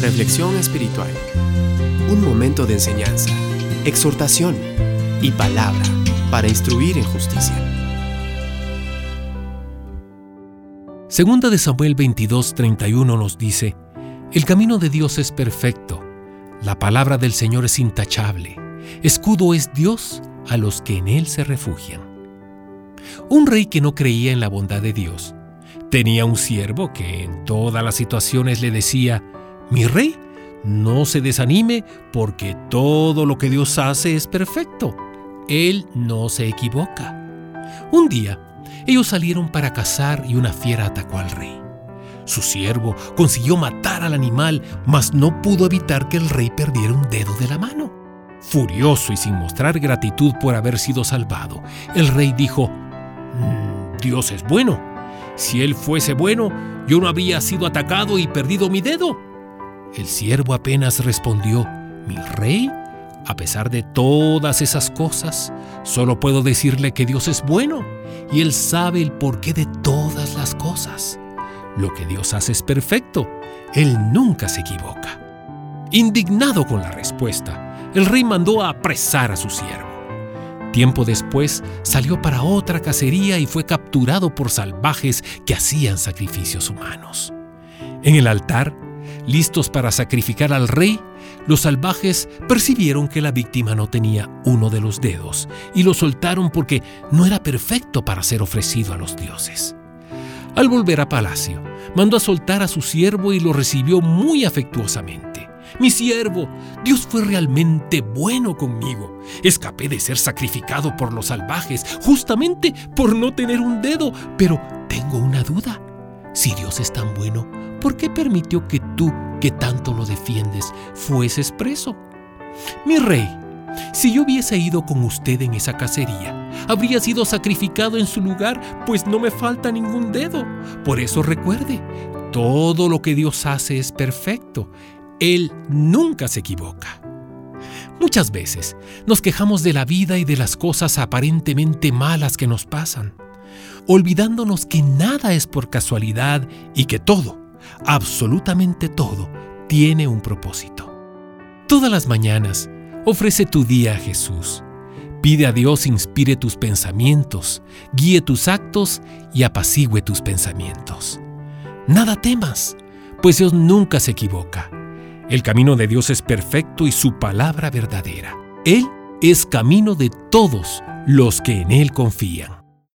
Reflexión espiritual. Un momento de enseñanza, exhortación y palabra para instruir en justicia. Segunda de Samuel 22:31 nos dice, El camino de Dios es perfecto, la palabra del Señor es intachable, escudo es Dios a los que en Él se refugian. Un rey que no creía en la bondad de Dios tenía un siervo que en todas las situaciones le decía, mi rey, no se desanime porque todo lo que Dios hace es perfecto. Él no se equivoca. Un día, ellos salieron para cazar y una fiera atacó al rey. Su siervo consiguió matar al animal, mas no pudo evitar que el rey perdiera un dedo de la mano. Furioso y sin mostrar gratitud por haber sido salvado, el rey dijo, mm, Dios es bueno. Si él fuese bueno, yo no habría sido atacado y perdido mi dedo. El siervo apenas respondió, mi rey, a pesar de todas esas cosas, solo puedo decirle que Dios es bueno y Él sabe el porqué de todas las cosas. Lo que Dios hace es perfecto, Él nunca se equivoca. Indignado con la respuesta, el rey mandó a apresar a su siervo. Tiempo después salió para otra cacería y fue capturado por salvajes que hacían sacrificios humanos. En el altar, listos para sacrificar al rey, los salvajes percibieron que la víctima no tenía uno de los dedos y lo soltaron porque no era perfecto para ser ofrecido a los dioses. Al volver a palacio, mandó a soltar a su siervo y lo recibió muy afectuosamente. Mi siervo, Dios fue realmente bueno conmigo. Escapé de ser sacrificado por los salvajes justamente por no tener un dedo, pero tengo una duda. Si Dios es tan bueno, ¿por qué permitió que tú, que tanto lo defiendes, fueses preso? Mi rey, si yo hubiese ido con usted en esa cacería, habría sido sacrificado en su lugar, pues no me falta ningún dedo. Por eso recuerde, todo lo que Dios hace es perfecto. Él nunca se equivoca. Muchas veces nos quejamos de la vida y de las cosas aparentemente malas que nos pasan olvidándonos que nada es por casualidad y que todo, absolutamente todo, tiene un propósito. Todas las mañanas, ofrece tu día a Jesús. Pide a Dios inspire tus pensamientos, guíe tus actos y apacigüe tus pensamientos. Nada temas, pues Dios nunca se equivoca. El camino de Dios es perfecto y su palabra verdadera. Él es camino de todos los que en Él confían.